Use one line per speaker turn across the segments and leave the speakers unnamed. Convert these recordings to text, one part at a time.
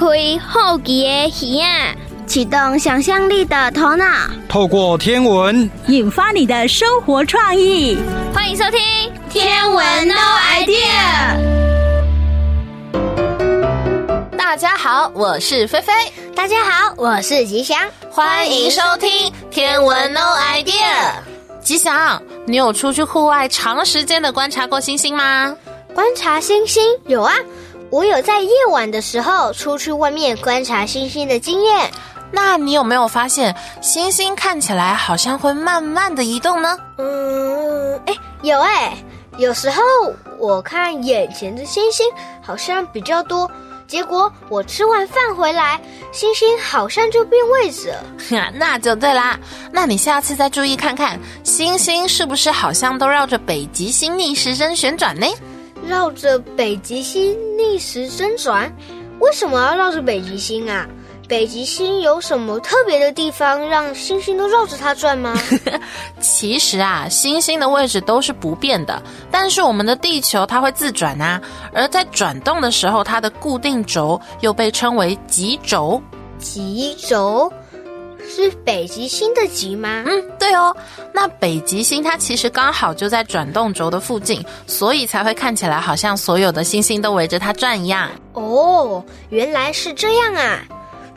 开好奇的耳啊，启动想象力的头脑，
透过天文
引发你的生活创意。
欢迎收听《天文 No Idea》。
大家好，我是菲菲。
大家好，我是吉祥。
欢迎收听《天文 No Idea》。吉祥，你有出去户外长时间的观察过星星吗？
观察星星有啊，我有在夜晚的时候出去外面观察星星的经验。
那你有没有发现星星看起来好像会慢慢的移动呢？
嗯，哎，有哎，有时候我看眼前的星星好像比较多。结果我吃完饭回来，星星好像就变位置了。
那就对啦。那你下次再注意看看，星星是不是好像都绕着北极星逆时针旋转呢？
绕着北极星逆时针转？为什么要绕着北极星啊？北极星有什么特别的地方让星星都绕着它转吗？
其实啊，星星的位置都是不变的，但是我们的地球它会自转啊，而在转动的时候，它的固定轴又被称为极轴。
极轴是北极星的极吗？
嗯，对哦。那北极星它其实刚好就在转动轴的附近，所以才会看起来好像所有的星星都围着它转一样。
哦，原来是这样啊。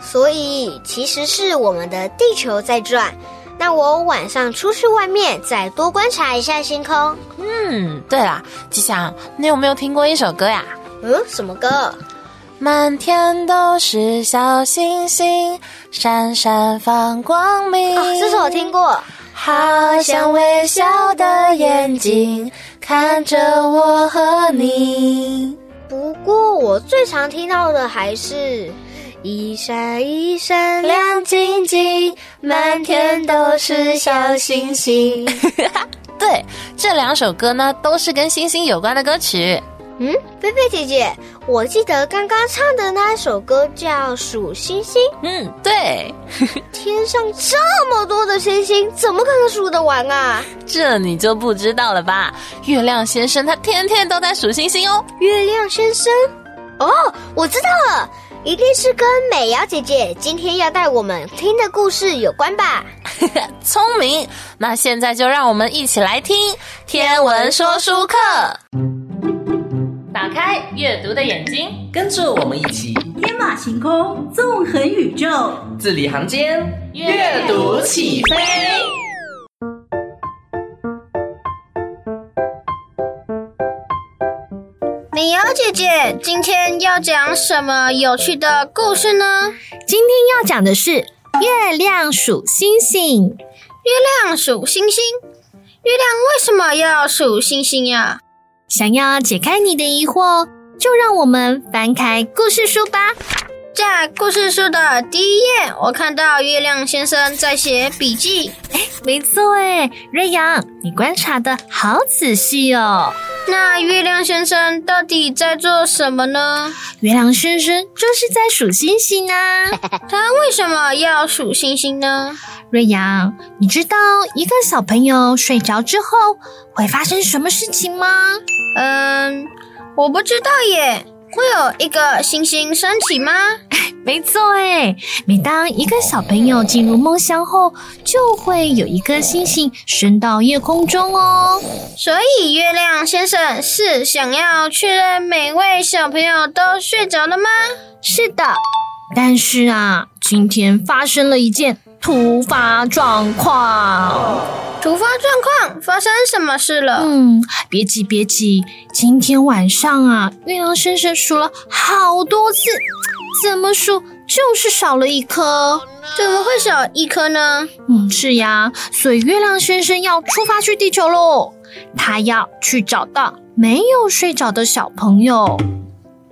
所以其实是我们的地球在转，那我晚上出去外面再多观察一下星空。
嗯，对了，吉祥，你有没有听过一首歌呀？
嗯，什么歌？
满天都是小星星，闪闪放光明。
哦，这首我听过。
好像微笑的眼睛看着我和你。
不过我最常听到的还是。一闪一闪亮晶晶，满天都是小星星。
对，这两首歌呢，都是跟星星有关的歌曲。
嗯，菲菲姐姐，我记得刚刚唱的那首歌叫《数星星》。
嗯，对。
天上这么多的星星，怎么可能数得完啊？
这你就不知道了吧？月亮先生他天天都在数星星哦。
月亮先生？哦，我知道了。一定是跟美瑶姐姐今天要带我们听的故事有关吧？
聪明！那现在就让我们一起来听天文说书课。打开阅读的眼睛，
跟着我们一起
天马行空，纵横宇宙，
字里行间，阅读起飞。
美瑶姐姐，今天要讲什么有趣的故事呢？
今天要讲的是月亮数星星。
月亮数星星，月亮为什么要数星星呀？
想要解开你的疑惑，就让我们翻开故事书吧。
在故事书的第一页，我看到月亮先生在写笔记。
哎，没错哎，瑞阳，你观察的好仔细哦。
那月亮先生到底在做什么呢？
月亮先生就是在数星星啊。
他为什么要数星星呢？
瑞阳，你知道一个小朋友睡着之后会发生什么事情吗？
嗯，我不知道耶。会有一个星星升起吗？
没错哎，每当一个小朋友进入梦乡后，就会有一颗星星升到夜空中哦。
所以月亮先生是想要确认每位小朋友都睡着了吗？
是的，但是啊，今天发生了一件突发状况。
突发状况，发生什么事了？
嗯，别急别急，今天晚上啊，月亮先生数了好多次，怎么数就是少了一颗。
怎么会少一颗呢？
嗯，是呀，所以月亮先生要出发去地球喽，他要去找到没有睡着的小朋友。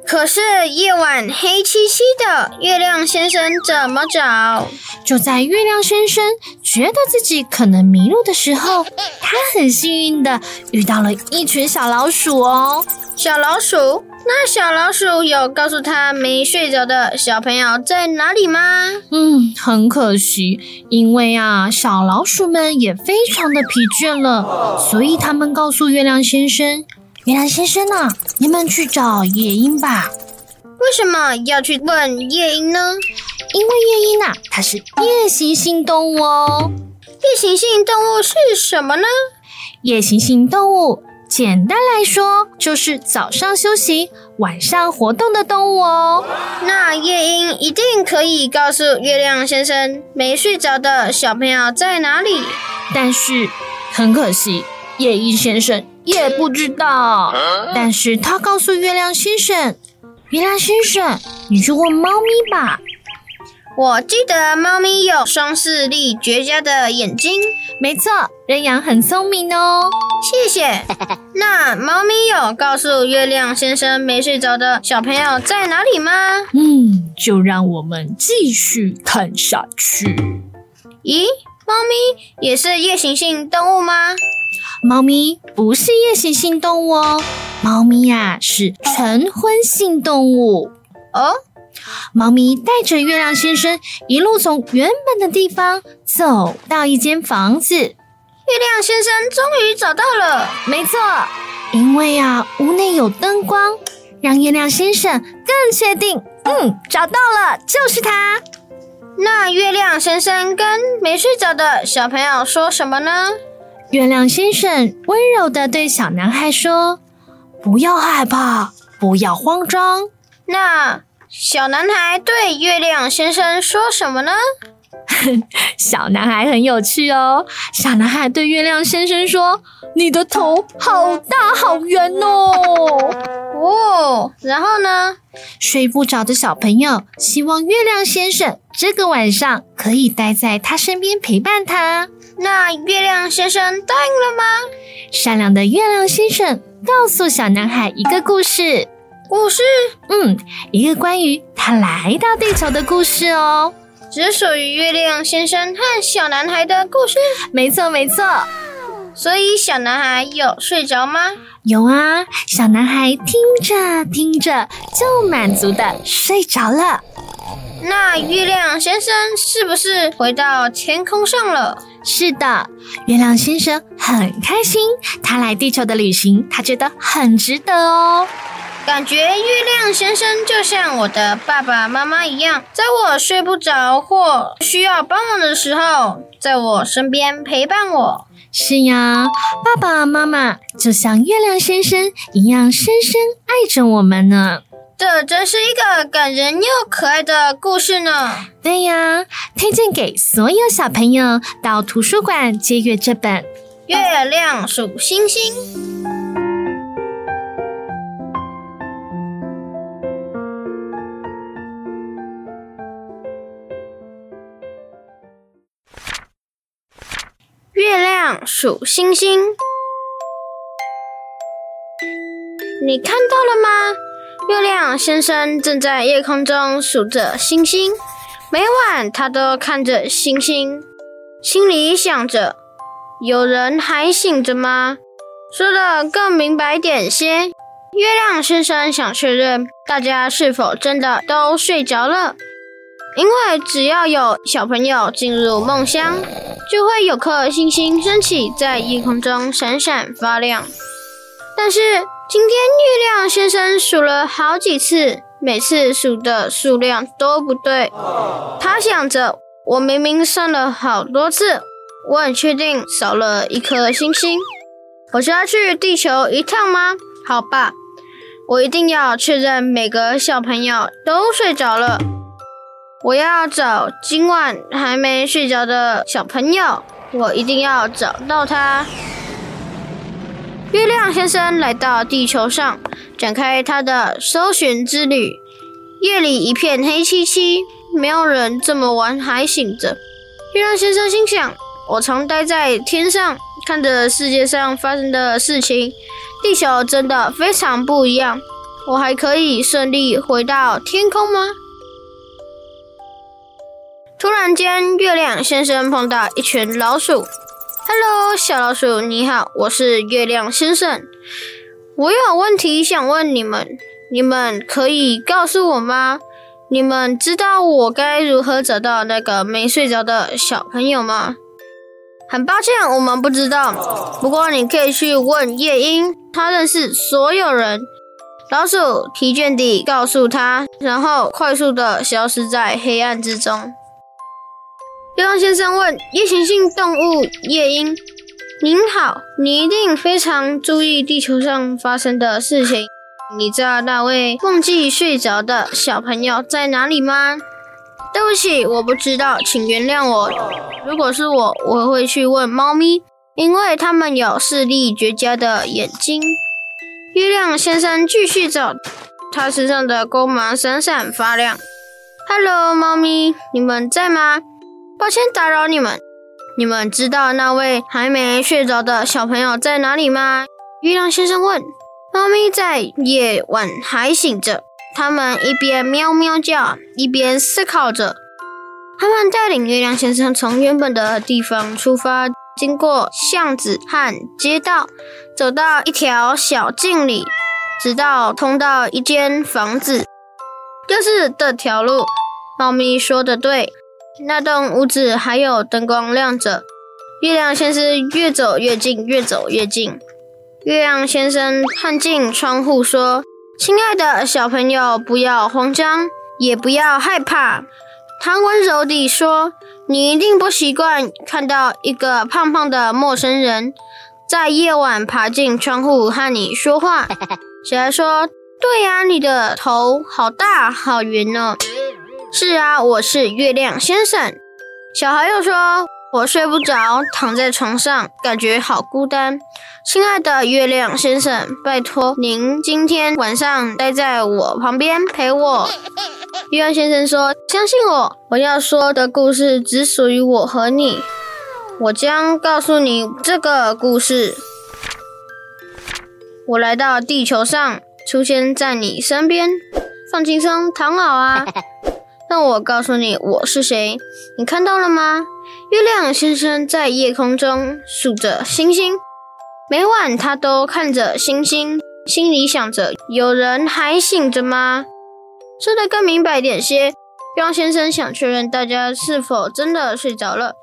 可是夜晚黑漆漆的，月亮先生怎么找？
就在月亮先生觉得自己可能迷路的时候，他很幸运的遇到了一群小老鼠哦。
小老鼠？那小老鼠有告诉他没睡着的小朋友在哪里吗？
嗯，很可惜，因为啊，小老鼠们也非常的疲倦了，所以他们告诉月亮先生。月亮先生呢、啊？你们去找夜莺吧。
为
为什么要去问夜莺呢？
因为夜莺啊，它是夜行性动物哦。
夜行性动物是什么呢？
夜行性动物，简单来说就是早上休息、晚上活动的动物哦。
那夜莺一定可以告诉月亮先生，没睡着的小朋友在哪里。
但是很可惜，夜莺先生也不知道。但是他告诉月亮先生：“月亮先生，你去问猫咪吧。”
我记得猫咪有双视力绝佳的眼睛。
没错，人羊很聪明哦。
谢谢。那猫咪有告诉月亮先生没睡着的小朋友在哪里吗？
嗯，就让我们继续看下去。
咦，猫咪也是夜行性动物吗？
猫咪不是夜行性动物哦，猫咪呀、啊、是晨昏性动物
哦。
猫咪带着月亮先生一路从原本的地方走到一间房子。
月亮先生终于找到了，
没错，因为啊，屋内有灯光，让月亮先生更确定，嗯，找到了，就是它。
那月亮先生跟没睡着的小朋友说什么呢？
月亮先生温柔的对小男孩说：“不要害怕，不要慌张。”
那。小男孩对月亮先生说什么呢？
小男孩很有趣哦。小男孩对月亮先生说：“你的头好大好圆哦。”
哦，然后呢？
睡不着的小朋友希望月亮先生这个晚上可以待在他身边陪伴他。
那月亮先生答应了吗？
善良的月亮先生告诉小男孩一个故事。
故事，
嗯，一个关于他来到地球的故事哦，
只属于月亮先生和小男孩的故事。
没错，没错。
所以小男孩有睡着吗？
有啊，小男孩听着听着就满足的睡着了。
那月亮先生是不是回到天空上了？
是的，月亮先生很开心，他来地球的旅行，他觉得很值得哦。
感觉月亮先生就像我的爸爸妈妈一样，在我睡不着或需要帮忙的时候，在我身边陪伴我。
是呀，爸爸妈妈就像月亮先生一样，深深爱着我们呢。
这真是一个感人又可爱的故事呢。
对呀，推荐给所有小朋友到图书馆借阅这本《
月亮数星星》。月亮数星星，你看到了吗？月亮先生正在夜空中数着星星，每晚他都看着星星，心里想着：有人还醒着吗？说得更明白点些，月亮先生想确认大家是否真的都睡着了，因为只要有小朋友进入梦乡。就会有颗星星升起，在夜空中闪闪发亮。但是今天月亮先生数了好几次，每次数的数量都不对。他想着，我明明算了好多次，我很确定少了一颗星星。我是要去地球一趟吗？好吧，我一定要确认每个小朋友都睡着了。我要找今晚还没睡着的小朋友，我一定要找到他。月亮先生来到地球上，展开他的搜寻之旅。夜里一片黑漆漆，没有人这么晚还醒着。月亮先生心想：我常待在天上，看着世界上发生的事情，地球真的非常不一样。我还可以顺利回到天空吗？突然间，月亮先生碰到一群老鼠。“Hello，小老鼠，你好，我是月亮先生。我有问题想问你们，你们可以告诉我吗？你们知道我该如何找到那个没睡着的小朋友吗？”“很抱歉，我们不知道。不过你可以去问夜莺，他认识所有人。老鼠疲倦地告诉他，然后快速地消失在黑暗之中。月亮先生问夜行性动物夜莺：“您好，你一定非常注意地球上发生的事情。你知道那位忘记睡着的小朋友在哪里吗？”“对不起，我不知道，请原谅我。如果是我，我会去问猫咪，因为它们有视力绝佳的眼睛。”月亮先生继续走，他身上的光芒闪闪发亮。“Hello，猫咪，你们在吗？抱歉打扰你们。你们知道那位还没睡着的小朋友在哪里吗？”月亮先生问。猫咪在夜晚还醒着，他们一边喵喵叫，一边思考着。他们带领月亮先生从原本的地方出发。经过巷子和街道，走到一条小径里，直到通到一间房子。就是这条路，猫咪说的对，那栋屋子还有灯光亮着。月亮先生越走越近，越走越近。月亮先生看进窗户说：“亲爱的小朋友，不要慌张，也不要害怕。”他温柔地说。你一定不习惯看到一个胖胖的陌生人在夜晚爬进窗户和你说话。小孩说：“对呀，你的头好大，好圆哦。”是啊，我是月亮先生。小孩又说：“我睡不着，躺在床上，感觉好孤单。”亲爱的月亮先生，拜托您今天晚上待在我旁边陪我。月亮先生说：“相信我，我要说的故事只属于我和你。我将告诉你这个故事。我来到地球上，出现在你身边。放轻松，躺好啊。让我告诉你我是谁。你看到了吗？月亮先生在夜空中数着星星，每晚他都看着星星，心里想着：有人还醒着吗？”说得更明白点些，月亮先生想确认大家是否真的睡着了，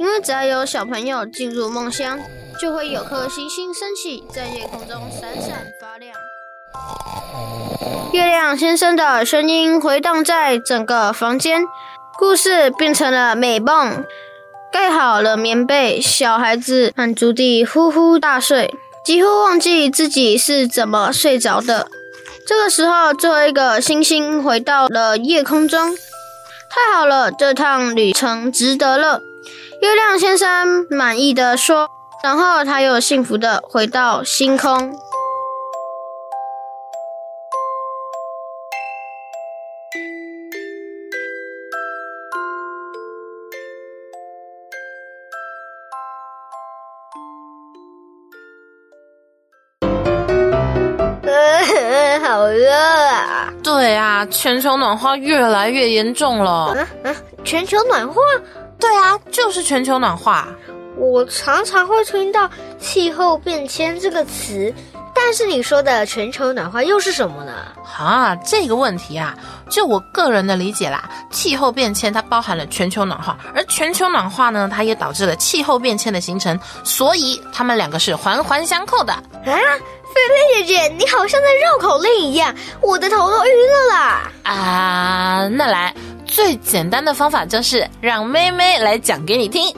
因为只要有小朋友进入梦乡，就会有颗星星升起，在夜空中闪闪发亮。月亮先生的声音回荡在整个房间，故事变成了美梦。盖好了棉被，小孩子满足地呼呼大睡，几乎忘记自己是怎么睡着的。这个时候，最后一个星星回到了夜空中。太好了，这趟旅程值得了。月亮先生满意的说，然后他又幸福的回到星空。
好热啊！
对啊，全球暖化越来越严重了。
嗯嗯，全球暖化？
对啊，就是全球暖化。
我常常会听到气候变迁这个词，但是你说的全球暖化又是什么呢？
啊，这个问题啊，就我个人的理解啦，气候变迁它包含了全球暖化，而全球暖化呢，它也导致了气候变迁的形成，所以它们两个是环环相扣的。啊？
菲菲姐姐，你好像在绕口令一样，我的头都晕了啦！
啊，那来最简单的方法就是让妹妹来讲给你听，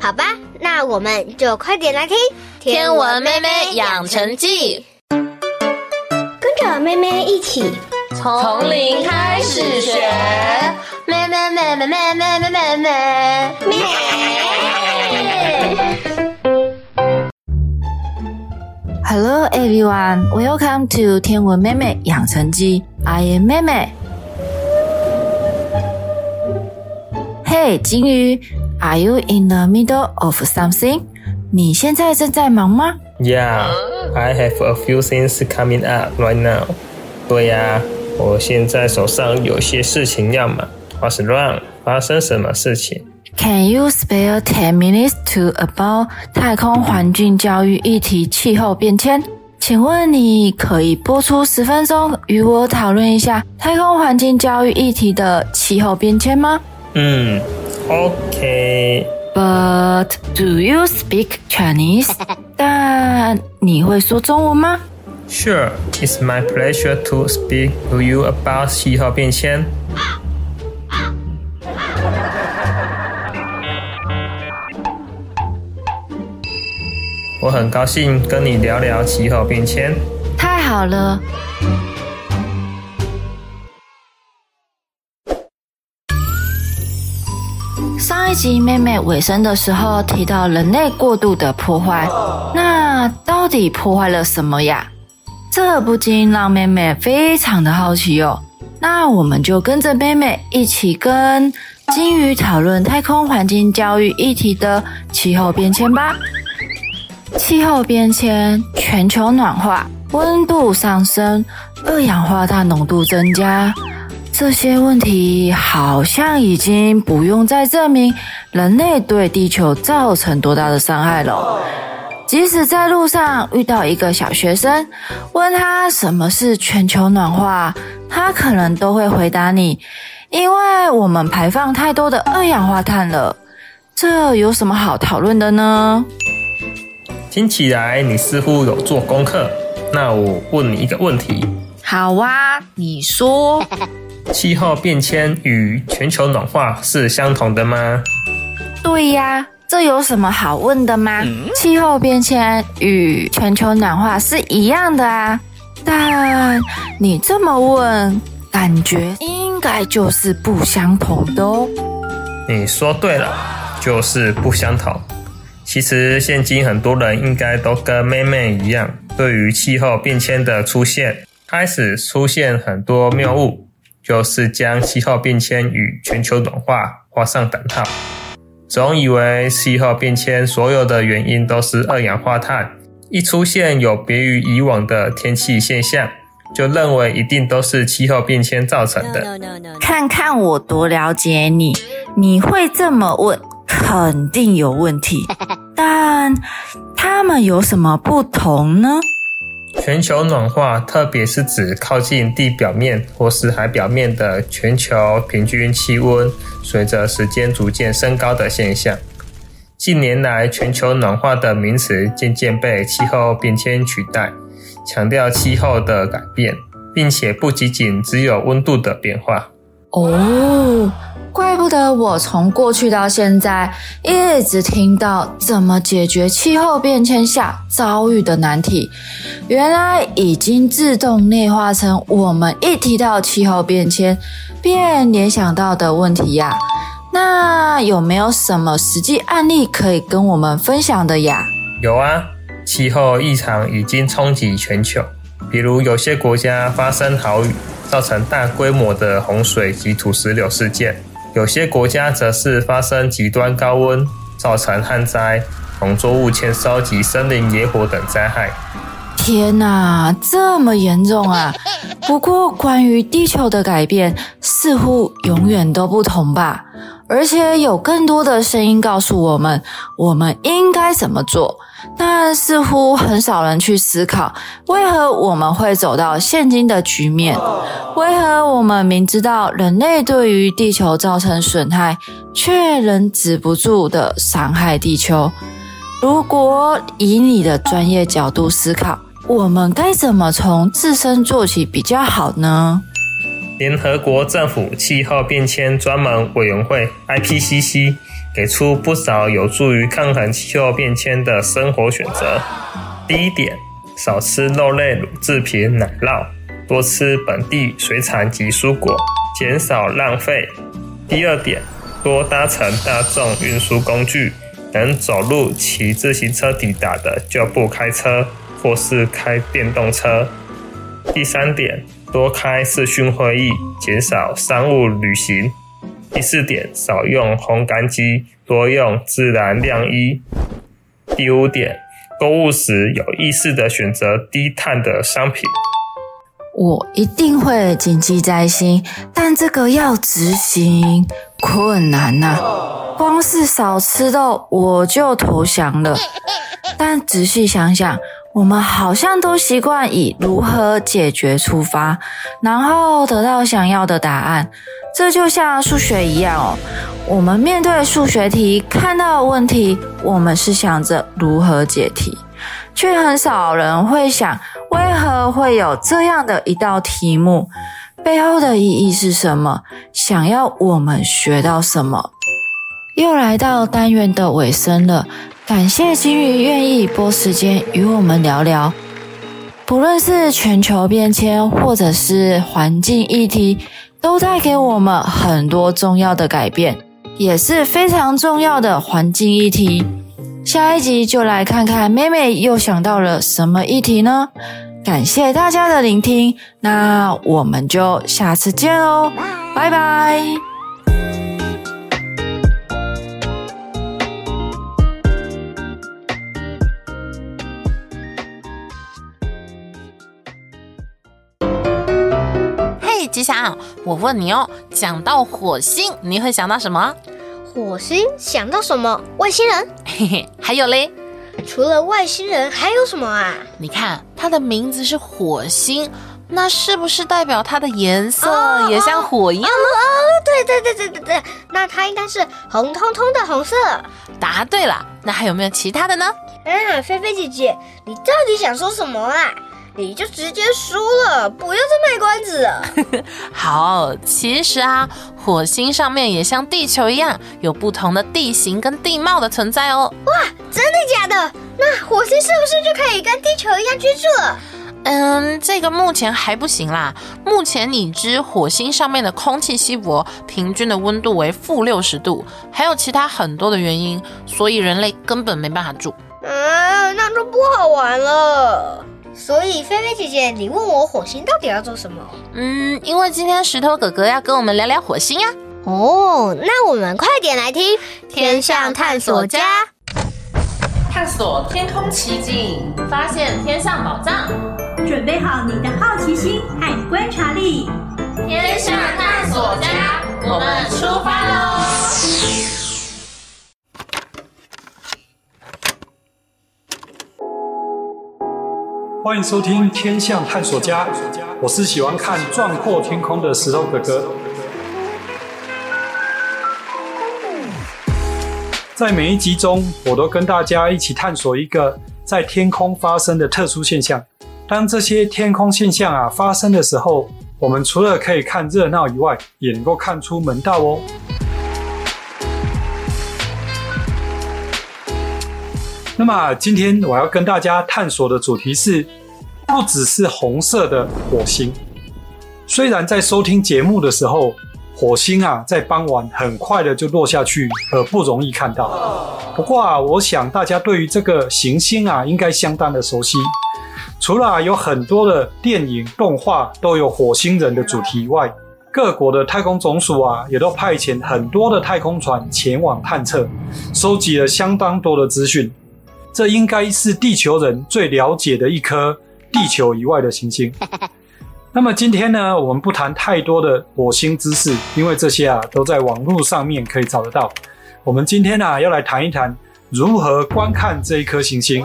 好吧？那我们就快点来听《
天文妹妹养成记》，
跟着妹妹一起
从零开始学，妹妹妹妹妹妹妹妹妹妹。
Hello everyone, welcome to 天文妹妹养成记。I am 妹妹。Hey，金鱼，Are you in the middle of something？你现在正在忙吗
？Yeah, I have a few things coming up right now。对呀，我现在手上有些事情要忙。What's wrong？发生什么事情
？Can you spare ten minutes to about 太空环境教育议题气候变迁？请问你可以播出十分钟与我讨论一下太空环境教育议题的气候变迁吗？
嗯，
OK。But do you speak Chinese？但你会说中文吗？
Sure, it's my pleasure to speak to you about 气候变迁。 我很高兴跟你聊聊气候变迁。
太好了。上一集妹妹尾声的时候提到人类过度的破坏，那到底破坏了什么呀？这不禁让妹妹非常的好奇哦。那我们就跟着妹妹一起跟鲸鱼讨论太空环境教育议题的气候变迁吧。气候变迁，全球暖化，温度上升，二氧化碳浓度增加。这些问题好像已经不用再证明人类对地球造成多大的伤害了。即使在路上遇到一个小学生，问他什么是全球暖化，他可能都会回答你：因为我们排放太多的二氧化碳了。这有什么好讨论的呢？
听起来你似乎有做功课。那我问你一个问题。
好啊，你说。
气候变迁与全球暖化是相同的吗？
对呀，这有什么好问的吗？气候变迁与全球暖化是一样的啊，但你这么问，感觉应该就是不相同的哦。
你说对了，就是不相同。其实现今很多人应该都跟妹妹一样，对于气候变迁的出现，开始出现很多谬误。就是将气候变迁与全球暖化画上等号，总以为气候变迁所有的原因都是二氧化碳，一出现有别于以往的天气现象，就认为一定都是气候变迁造成的。
看看我多了解你，你会这么问，肯定有问题。但它们有什么不同呢？
全球暖化，特别是指靠近地表面或是海表面的全球平均气温随着时间逐渐升高的现象。近年来，全球暖化的名词渐渐被气候变迁取代，强调气候的改变，并且不仅仅只有温度的变化。
哦。怪不得我从过去到现在一直听到怎么解决气候变迁下遭遇的难题，原来已经自动内化成我们一提到气候变迁便联想到的问题呀。那有没有什么实际案例可以跟我们分享的呀？
有啊，气候异常已经冲击全球，比如有些国家发生豪雨，造成大规模的洪水及土石流事件。有些国家则是发生极端高温，造成旱灾、农作物欠收及森林野火等灾害。
天哪，这么严重啊！不过，关于地球的改变，似乎永远都不同吧？而且有更多的声音告诉我们，我们应该怎么做。但似乎很少人去思考，为何我们会走到现今的局面？为何我们明知道人类对于地球造成损害，却仍止不住的伤害地球？如果以你的专业角度思考，我们该怎么从自身做起比较好呢？
联合国政府气候变迁专门委员会 （IPCC）。给出不少有助于抗衡气候变迁的生活选择。第一点，少吃肉类、乳制品、奶酪，多吃本地水产及蔬果，减少浪费。第二点，多搭乘大众运输工具，能走路、骑自行车抵达的就不开车，或是开电动车。第三点，多开视讯会议，减少商务旅行。第四点，少用烘干机，多用自然晾衣。第五点，购物时有意识地选择低碳的商品。
我一定会谨记在心，但这个要执行困难呐、啊。光是少吃肉，我就投降了。但仔细想想，我们好像都习惯以如何解决出发，然后得到想要的答案。这就像数学一样哦，我们面对数学题，看到问题，我们是想着如何解题；却很少人会想，为何会有这样的一道题目？背后的意义是什么？想要我们学到什么？又来到单元的尾声了，感谢金鱼愿意拨时间与我们聊聊。不论是全球变迁，或者是环境议题，都带给我们很多重要的改变，也是非常重要的环境议题。下一集就来看看妹妹又想到了什么议题呢？感谢大家的聆听，那我们就下次见哦，拜拜。
吉祥，我问你哦，讲到火星，你会想到什么？
火星想到什么？外星人？
嘿嘿，还有嘞。
除了外星人还有什么啊？
你看它的名字是火星，那是不是代表它的颜色也像火一样呢？
哦，对对对对对对，那它应该是红彤彤的红色。
答对了，那还有没有其他的呢？
啊，菲菲姐姐，你到底想说什么啊？你就直接输了，不要再卖关子了。
好，其实啊，火星上面也像地球一样，有不同的地形跟地貌的存在哦。
哇，真的假的？那火星是不是就可以跟地球一样居住了？
嗯，这个目前还不行啦。目前已知火星上面的空气稀薄，平均的温度为负六十度，还有其他很多的原因，所以人类根本没办法住。
嗯，那就不好玩了。所以，菲菲姐姐，你问我火星到底要做什么？
嗯，因为今天石头哥哥要跟我们聊聊火星呀。
哦，那我们快点来听《天上探索家》，
探索天空奇景，发现天上宝藏。
准备好你的好奇心和观察力，
天上探索家，我们出发喽！
欢迎收听《天象探索家》，我是喜欢看壮阔天空的石头哥哥。在每一集中，我都跟大家一起探索一个在天空发生的特殊现象。当这些天空现象啊发生的时候，我们除了可以看热闹以外，也能够看出门道哦。那么今天我要跟大家探索的主题是，不只是红色的火星。虽然在收听节目的时候，火星啊在傍晚很快的就落下去，而不容易看到。不过啊，我想大家对于这个行星啊应该相当的熟悉。除了有很多的电影动画都有火星人的主题外，各国的太空总署啊也都派遣很多的太空船前往探测，收集了相当多的资讯。这应该是地球人最了解的一颗地球以外的行星。那么今天呢，我们不谈太多的火星知识，因为这些啊都在网络上面可以找得到。我们今天啊要来谈一谈如何观看这一颗行星。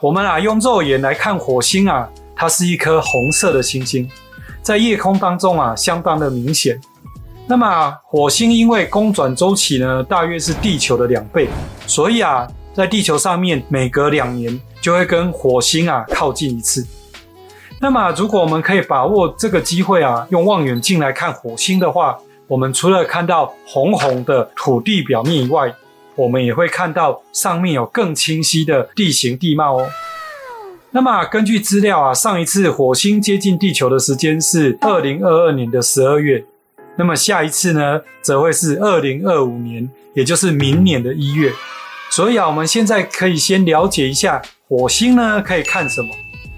我们啊用肉眼来看火星啊，它是一颗红色的星星，在夜空当中啊相当的明显。那么火星因为公转周期呢大约是地球的两倍，所以啊。在地球上面，每隔两年就会跟火星啊靠近一次。那么，如果我们可以把握这个机会啊，用望远镜来看火星的话，我们除了看到红红的土地表面以外，我们也会看到上面有更清晰的地形地貌哦。那么，根据资料啊，上一次火星接近地球的时间是二零二二年的十二月，那么下一次呢，则会是二零二五年，也就是明年的一月。所以啊，我们现在可以先了解一下火星呢可以看什么。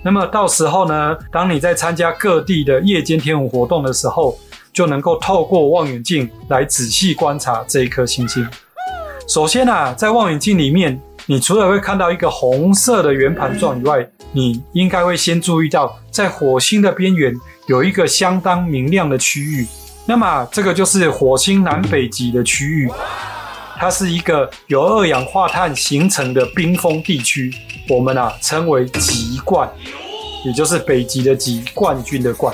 那么到时候呢，当你在参加各地的夜间天文活动的时候，就能够透过望远镜来仔细观察这一颗星星。首先啊，在望远镜里面，你除了会看到一个红色的圆盘状以外，你应该会先注意到，在火星的边缘有一个相当明亮的区域。那么这个就是火星南北极的区域。它是一个由二氧化碳形成的冰封地区，我们啊称为极冠，也就是北极的极，冠军的冠。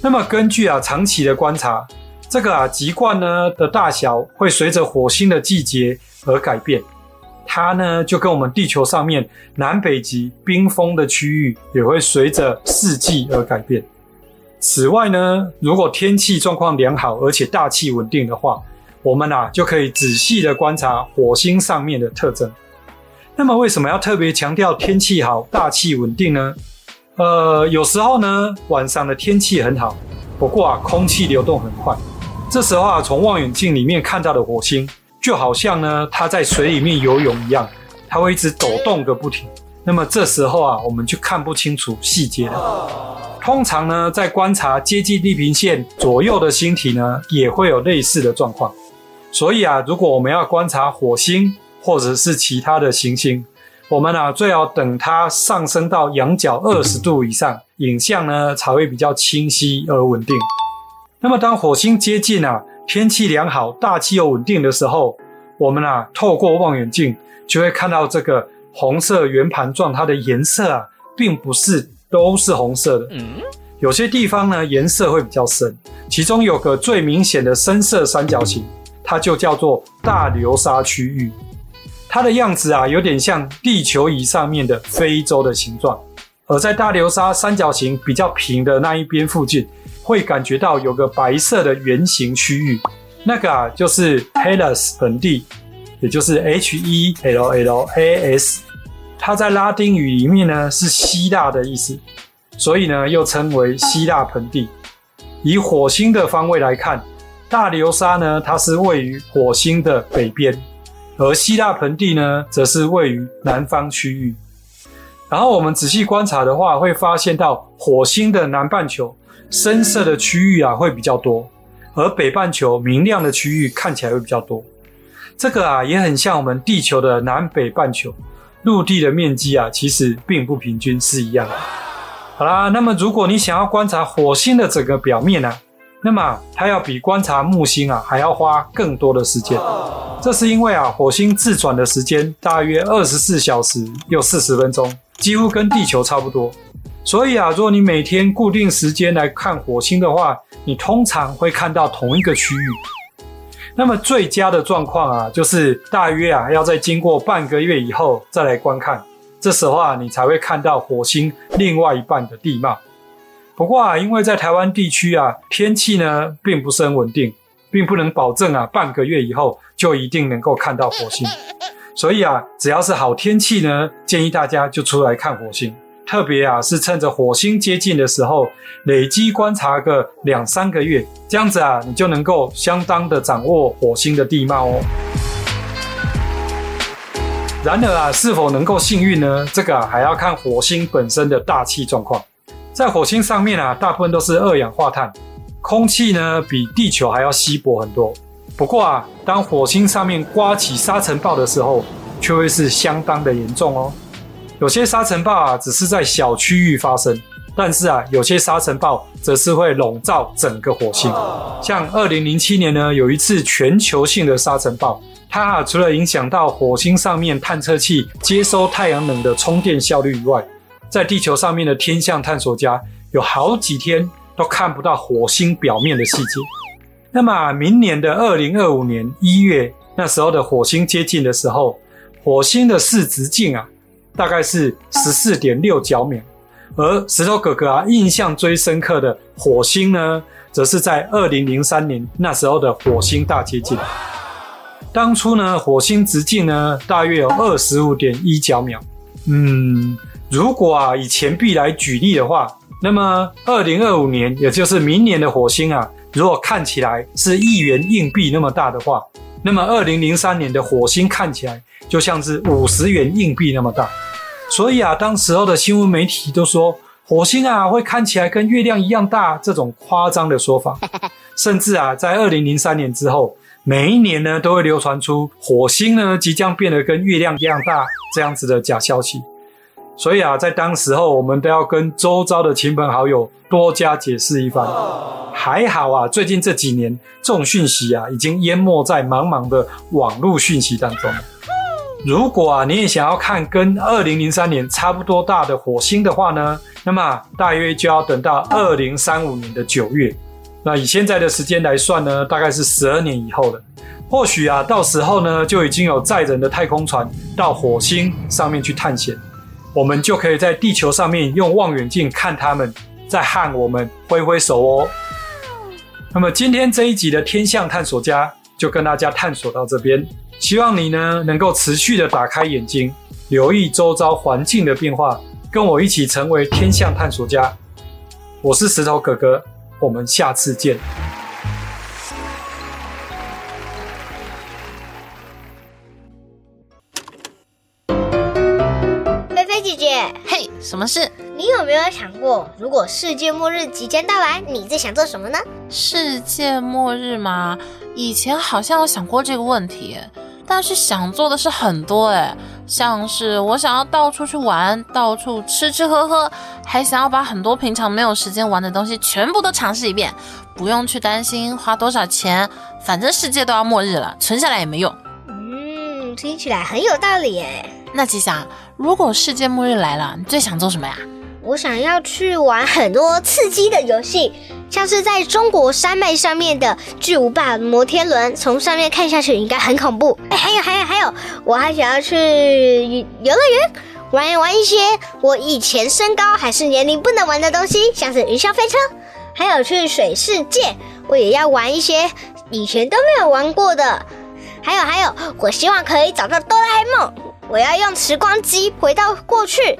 那么根据啊长期的观察，这个啊极冠呢的大小会随着火星的季节而改变。它呢就跟我们地球上面南北极冰封的区域也会随着四季而改变。此外呢，如果天气状况良好，而且大气稳定的话，我们啊就可以仔细的观察火星上面的特征。那么为什么要特别强调天气好、大气稳定呢？呃，有时候呢，晚上的天气很好，不过啊，空气流动很快。这时候啊，从望远镜里面看到的火星，就好像呢，它在水里面游泳一样，它会一直抖动个不停。那么这时候啊，我们就看不清楚细节了。通常呢，在观察接近地平线左右的星体呢，也会有类似的状况。所以啊，如果我们要观察火星，或者是其他的行星，我们啊最好等它上升到仰角二十度以上，影像呢才会比较清晰而稳定。那么当火星接近啊，天气良好、大气又稳定的时候，我们啊透过望远镜就会看到这个红色圆盘状，它的颜色啊并不是都是红色的，有些地方呢颜色会比较深，其中有个最明显的深色三角形，它就叫做大流沙区域。它的样子啊，有点像地球仪上面的非洲的形状。而在大流沙三角形比较平的那一边附近，会感觉到有个白色的圆形区域，那个啊就是 Hellas 盆地，也就是 H E L L A S。它在拉丁语里面呢是希腊的意思，所以呢又称为希腊盆地。以火星的方位来看，大流沙呢它是位于火星的北边。而希腊盆地呢，则是位于南方区域。然后我们仔细观察的话，会发现到火星的南半球深色的区域啊会比较多，而北半球明亮的区域看起来会比较多。这个啊也很像我们地球的南北半球，陆地的面积啊其实并不平均是一样的。好啦，那么如果你想要观察火星的整个表面呢、那么它要比观察木星啊还要花更多的时间。这是因为啊，火星自转的时间大约二十四小时又四十分钟，几乎跟地球差不多。所以啊，如果你每天固定时间来看火星的话，你通常会看到同一个区域。那么最佳的状况啊，就是大约啊要在经过半个月以后再来观看，这时候啊你才会看到火星另外一半的地貌。不过啊，因为在台湾地区啊，天气呢并不是很稳定。并不能保证啊，半个月以后就一定能够看到火星。所以啊，只要是好天气呢，建议大家就出来看火星。特别啊，是趁着火星接近的时候，累积观察个两三个月，这样子啊，你就能够相当的掌握火星的地貌哦。然而啊，是否能够幸运呢？这个，还要看火星本身的大气状况。在火星上面啊，大部分都是二氧化碳。空气呢，比地球还要稀薄很多。不过啊，当火星上面刮起沙尘暴的时候，却会是相当的严重哦。有些沙尘暴啊，只是在小区域发生，但是啊，有些沙尘暴则是会笼罩整个火星。像二零零七年呢，有一次全球性的沙尘暴，它啊，除了影响到火星上面探测器接收太阳能的充电效率以外，在地球上面的天象探索家有好几天。都看不到火星表面的细节。那么，明年的二零二五年一月，那时候的火星接近的时候，火星的视直径啊，大概是十四点六角秒。而石头哥哥啊，印象最深刻的火星呢，则是在二零零三年那时候的火星大接近。当初呢，火星直径呢，大约有二十五点一角秒。嗯，如果啊，以钱币来举例的话。那么，二零二五年，也就是明年的火星啊，如果看起来是一元硬币那么大的话，那么二零零三年的火星看起来就像是五十元硬币那么大。所以啊，当时候的新闻媒体都说火星啊会看起来跟月亮一样大，这种夸张的说法。甚至啊，在二零零三年之后，每一年呢都会流传出火星呢即将变得跟月亮一样大这样子的假消息。所以啊，在当时候，我们都要跟周遭的亲朋好友多加解释一番。还好啊，最近这几年，这种讯息啊，已经淹没在茫茫的网络讯息当中。如果啊，你也想要看跟二零零三年差不多大的火星的话呢，那么大约就要等到二零三五年的九月。那以现在的时间来算呢，大概是十二年以后了。或许啊，到时候呢，就已经有载人的太空船到火星上面去探险，我们就可以在地球上面用望远镜看他们，再和我们挥挥手哦。那么今天这一集的天象探索家就跟大家探索到这边，希望你呢能够持续的打开眼睛，留意周遭环境的变化，跟我一起成为天象探索家。我是石头哥哥。我们下次
见。什么事？
你有没有想过，如果世界末日即将到来，你最想做什么呢？
世界末日吗？以前好像有想过这个问题。但是想做的事很多诶，像是我想要到处去玩，到处吃吃喝喝，还想要把很多平常没有时间玩的东西全部都尝试一遍，不用去担心花多少钱，反正世界都要末日了，存下来也没用。
嗯，听起来很有道理诶。
那吉祥，如果世界末日来了，你最想做什么呀？
我想要去玩很多刺激的游戏，像是在中国山脉上面的巨无霸摩天轮，从上面看下去应该很恐怖。哎，还有还有还有，我还想要去游乐园玩一玩一些我以前身高还是年龄不能玩的东西，像是云霄飞车，还有去水世界，我也要玩一些以前都没有玩过的。还有还有，我希望可以找到哆啦 A 梦，我要用时光机回到过去。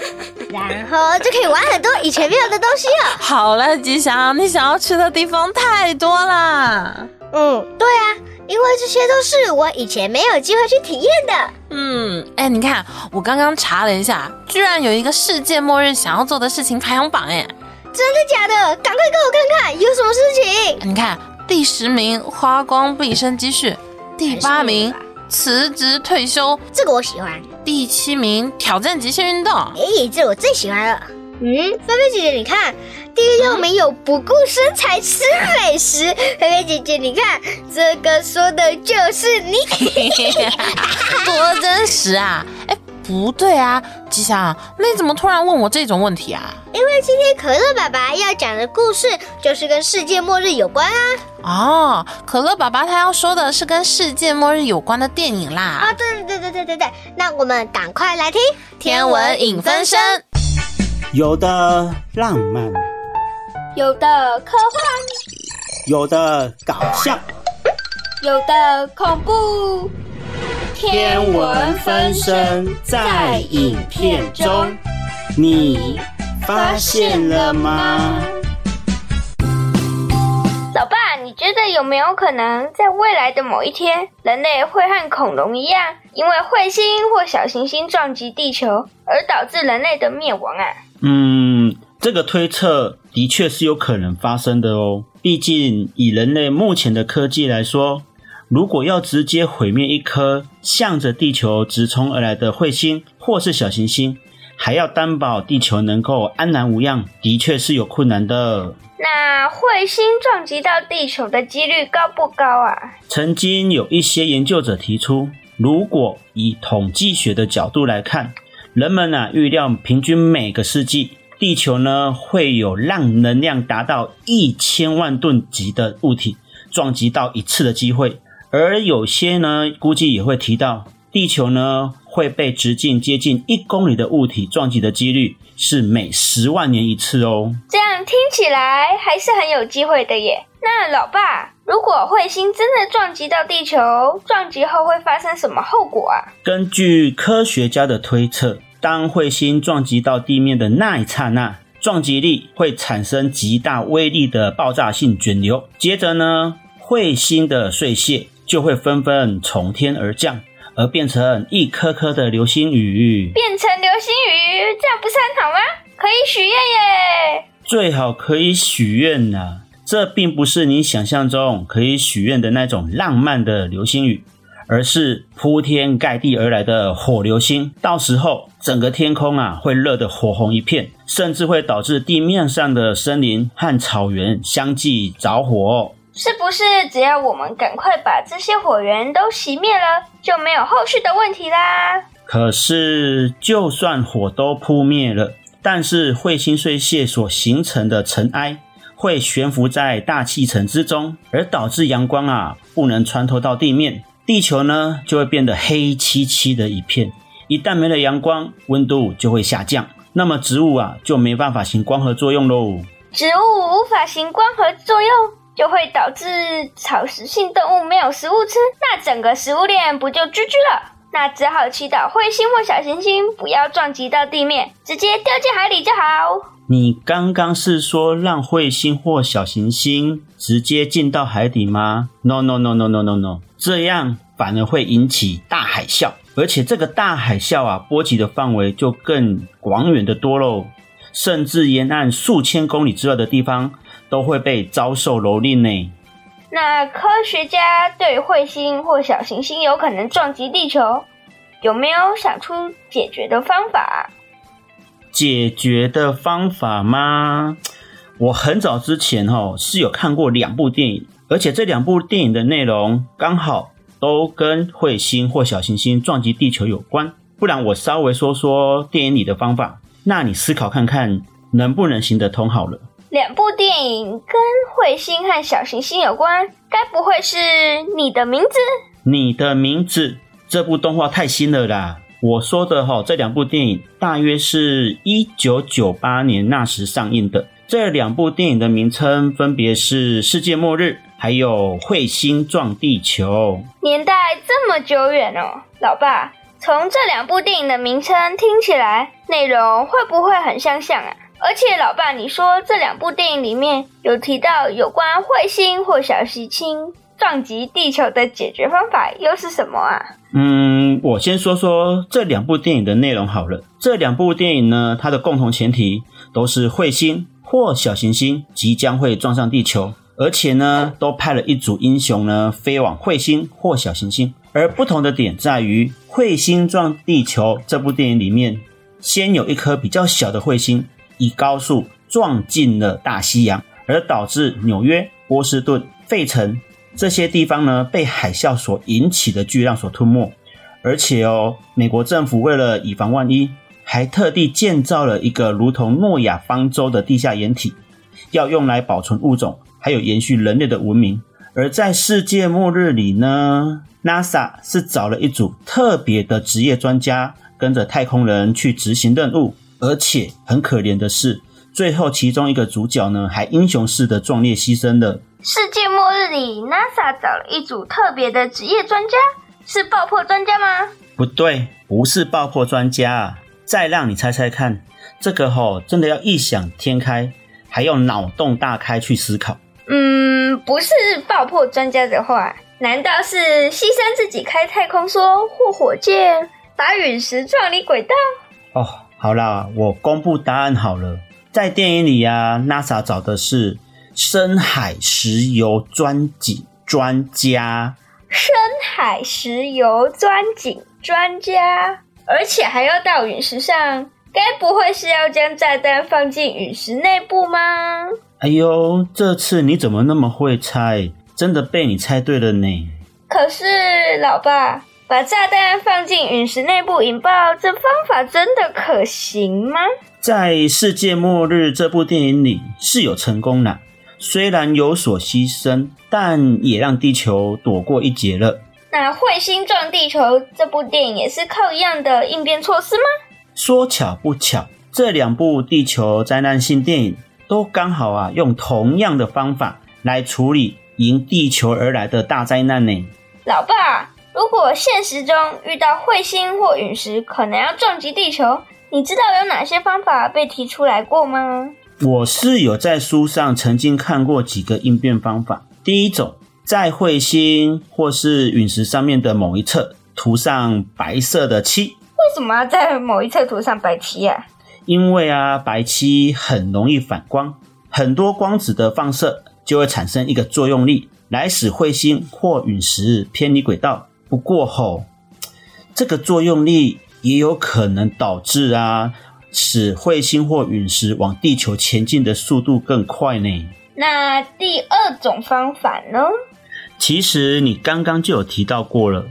然后就可以玩很多以前没有的东西了。
好了，吉祥，你想要去的地方太多啦。
嗯，对啊，因为这些都是我以前没有机会去体验的。
嗯，哎，你看，我刚刚查了一下，居然有一个世界末日想要做的事情排行榜，哎，
真的假的？赶快给我看看有什么事情。
你看，第十名花光毕生积蓄，第八名。辞职退休，
这个我喜欢。
第七名挑战极限运动，
哎，这我最喜欢了。嗯，菲菲姐姐，你看，第六名有不顾身材吃美食。菲菲姐姐，你看，这个说的就是你，
多真实啊！哎。不对啊，吉祥，你怎么突然问我这种问题啊？
因为今天可乐爸爸要讲的故事就是跟世界末日有关啊。
哦，可乐爸爸他要说的是跟世界末日有关的电影啦。
啊，对对对对对对，那我们赶快来听
天文影分身。
有的浪漫，
有的科幻，
有的搞笑，
有的恐怖。
天文分身在影片中，你发现了吗？
老爸，你觉得有没有可能在未来的某一天，人类会和恐龙一样，因为彗星或小行星撞击地球而导致人类的灭亡啊？
嗯，这个推测的确是有可能发生的哦。毕竟以人类目前的科技来说。如果要直接毁灭一颗向着地球直冲而来的彗星或是小行星，还要担保地球能够安然无恙，的确是有困难的。
那彗星撞击到地球的几率高不高啊？
曾经有一些研究者提出，如果以统计学的角度来看，人们、啊、预料平均每个世纪地球呢会有让能量达到一千万吨级的物体撞击到一次的机会。而有些呢，估计也会提到，地球呢会被直径接近一公里的物体撞击的几率是每十万年一次哦。
这样听起来还是很有机会的耶。那老爸，如果彗星真的撞击到地球，撞击后会发生什么后果啊？
根据科学家的推测，当彗星撞击到地面的那一刹那，撞击力会产生极大威力的爆炸性卷流，接着呢，彗星的碎屑。就会纷纷从天而降，而变成一颗颗的流星雨。
变成流星雨，这样不是很好吗？可以许愿耶！
最好可以许愿呐。这并不是你想象中可以许愿的那种浪漫的流星雨，而是铺天盖地而来的火流星。到时候，整个天空啊会热得火红一片，甚至会导致地面上的森林和草原相继着火。
是不是只要我们赶快把这些火源都熄灭了，就没有后续的问题啦？
可是，就算火都扑灭了，但是彗星碎屑所形成的尘埃会悬浮在大气层之中，而导致阳光啊不能穿透到地面，地球呢就会变得黑漆漆的一片。一旦没了阳光，温度就会下降，那么植物啊就没办法行光合作用喽。
植物无法行光合作用，就会导致草食性动物没有食物吃，那整个食物链不就 GG 了？那只好祈祷彗星或小行星不要撞击到地面，直接掉进海里就好。
你刚刚是说让彗星或小行星直接进到海底吗？No no no no no no no，这样反而会引起大海啸，而且这个大海啸啊，波及的范围就更广远的多喽，甚至沿岸数千公里之外的地方都会被遭受蹂躏呢。
那科学家对彗星或小行星有可能撞击地球，有没有想出解决的方法？
解决的方法吗？我很早之前哦是有看过两部电影，而且这两部电影的内容刚好都跟彗星或小行星撞击地球有关。不然我稍微说说电影里的方法，那你思考看看能不能行得通好了。
两部电影跟彗星和小行星有关，该不会是你的名字？
你的名字这部动画太新了啦。我说的齁，这两部电影大约是一九九八年那时上映的。这两部电影的名称分别是《世界末日》还有《彗星撞地球》。
年代这么久远哦，老爸，从这两部电影的名称听起来，内容会不会很相像啊？而且，老爸，你说这两部电影里面有提到有关彗星或小行星撞击地球的解决方法，又是什么啊？
嗯，我先说说这两部电影的内容好了。这两部电影呢，它的共同前提都是彗星或小行星即将会撞上地球，而且呢，都派了一组英雄呢飞往彗星或小行星。而不同的点在于，《彗星撞地球》这部电影里面，先有一颗比较小的彗星以高速撞进了大西洋，而导致纽约、波士顿、费城。这些地方呢，被海啸所引起的巨浪所吞没，而且哦，美国政府为了以防万一，还特地建造了一个如同诺亚方舟的地下掩体，要用来保存物种，还有延续人类的文明。而在世界末日里呢，NASA 是找了一组特别的职业专家，跟着太空人去执行任务，而且很可怜的是，最后其中一个主角呢，还英雄式的壮烈牺牲了。
世界末日里，NASA 找了一组特别的职业专家，是爆破专家吗？
不对，不是爆破专家。再让你猜猜看，这个吼真的要异想天开，还要脑洞大开去思考。
嗯，不是爆破专家的话，难道是牺牲自己开太空梭或火箭，把陨石撞离轨道？
哦，好啦，我公布答案好了。在电影里啊，NASA 找的是。深海石油钻井专家，
深海石油钻井专家，而且还要到陨石上，该不会是要将炸弹放进陨石内部吗？
哎呦，这次你怎么那么会猜？真的被你猜对了呢。
可是，老爸，把炸弹放进陨石内部引爆，这方法真的可行吗？
在《世界末日》这部电影里是有成功的。虽然有所牺牲，但也让地球躲过一劫了。
那《彗星撞地球》这部电影也是靠一样的应变措施吗？
说巧不巧，这两部地球灾难性电影都刚好啊，用同样的方法来处理迎地球而来的大灾难呢。
老爸，如果现实中遇到彗星或陨石可能要撞击地球，你知道有哪些方法被提出来过吗？
我是有在书上曾经看过几个应变方法。第一种，在彗星或是陨石上面的某一侧涂上白色的漆。
为什么要在某一侧涂上白漆呀？
因为啊，白漆很容易反光，很多光子的放射就会产生一个作用力，来使彗星或陨石偏离轨道。不过吼，这个作用力也有可能导致啊。使彗星或陨石往地球前进的速度更快呢？
那第二种方法呢？
其实你刚刚就有提到过了，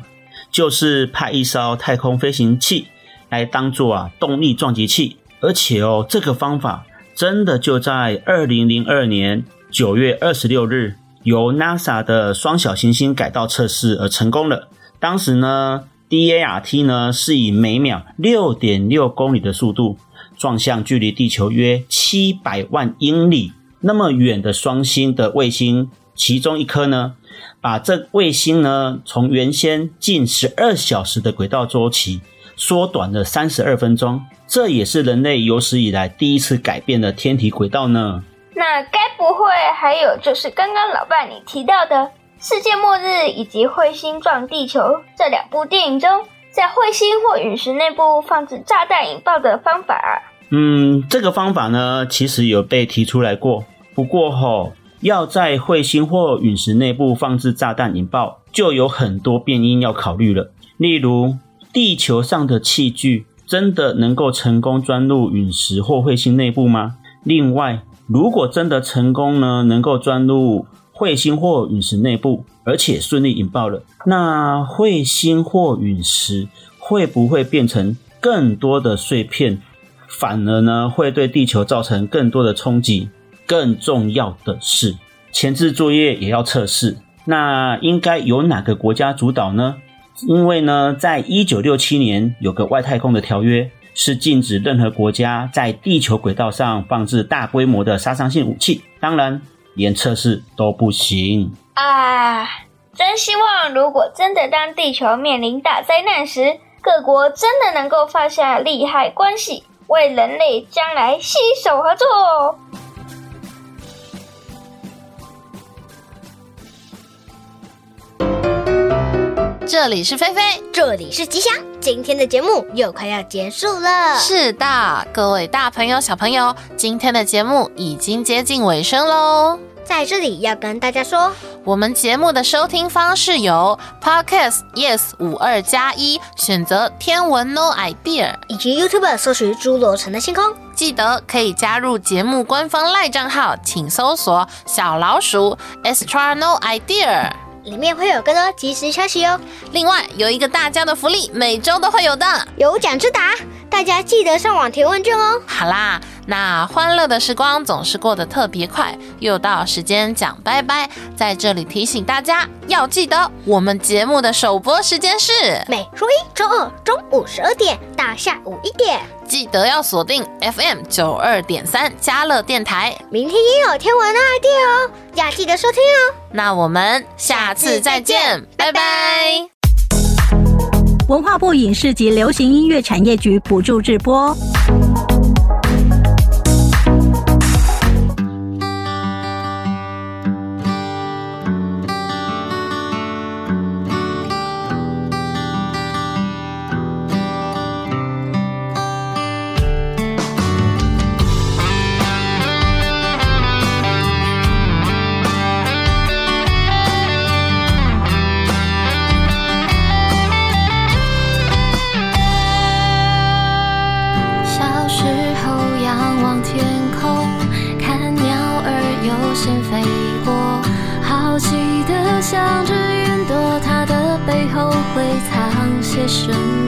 就是派一艘太空飞行器来当做啊动力撞击器，而且哦，这个方法真的就在二零零二年九月二十六日，由 NASA 的双小行星改道测试而成功了。当时呢，DART 呢是以每秒六点六公里的速度撞向距离地球约七百万英里那么远的双星的卫星，其中一颗呢，把这卫星呢从原先近十二小时的轨道周期缩短了三十二分钟，这也是人类有史以来第一次改变了天体轨道呢。
那该不会还有就是刚刚老爸你提到的《世界末日》以及《彗星撞地球》这两部电影中，在彗星或陨石内部放置炸弹引爆的方法？
嗯，这个方法呢，其实有被提出来过。不过吼，要在彗星或陨石内部放置炸弹引爆，就有很多变因要考虑了。例如，地球上的器具真的能够成功钻入陨石或彗星内部吗？另外，如果真的成功呢，能够钻入彗星或陨石内部，而且顺利引爆了，那彗星或陨石会不会变成更多的碎片，反而呢会对地球造成更多的冲击？更重要的是，前置作业也要测试。那应该由哪个国家主导呢？因为呢，在一九六七年有个外太空的条约。是禁止任何国家在地球轨道上放置大规模的杀伤性武器，当然连测试都不行
啊！真希望，如果真的当地球面临大灾难时，各国真的能够放下利害关系，为人类将来携手合作。
这里是菲菲，
这里是吉祥。今天的节目又快要结束了。
是的，各位大朋友、小朋友，今天的节目已经接近尾声喽。
在这里要跟大家说，
我们节目的收听方式有 Podcast Yes 五二加一，选择天文 No Idea，
以及 YouTube 搜寻侏罗城的星空。
记得可以加入节目官方赖账号，请搜索小老鼠 Extra No Idea。
里面会有更多即时消息哦。
另外有一个大家的福利，每周都会有的，
有奖之答，大家记得上网填问卷哦。
好啦，那欢乐的时光总是过得特别快，又到时间讲拜拜。在这里提醒大家，要记得我们节目的首播时间是
每周一、周二中午十二点到下午一点，
记得要锁定 FM 九二点三嘉乐电台。
明天也有天文的 idea 哦，要记得收听哦。
那我们下次再见。拜拜。
文化部影视及流行音乐产业局补助直播。什么？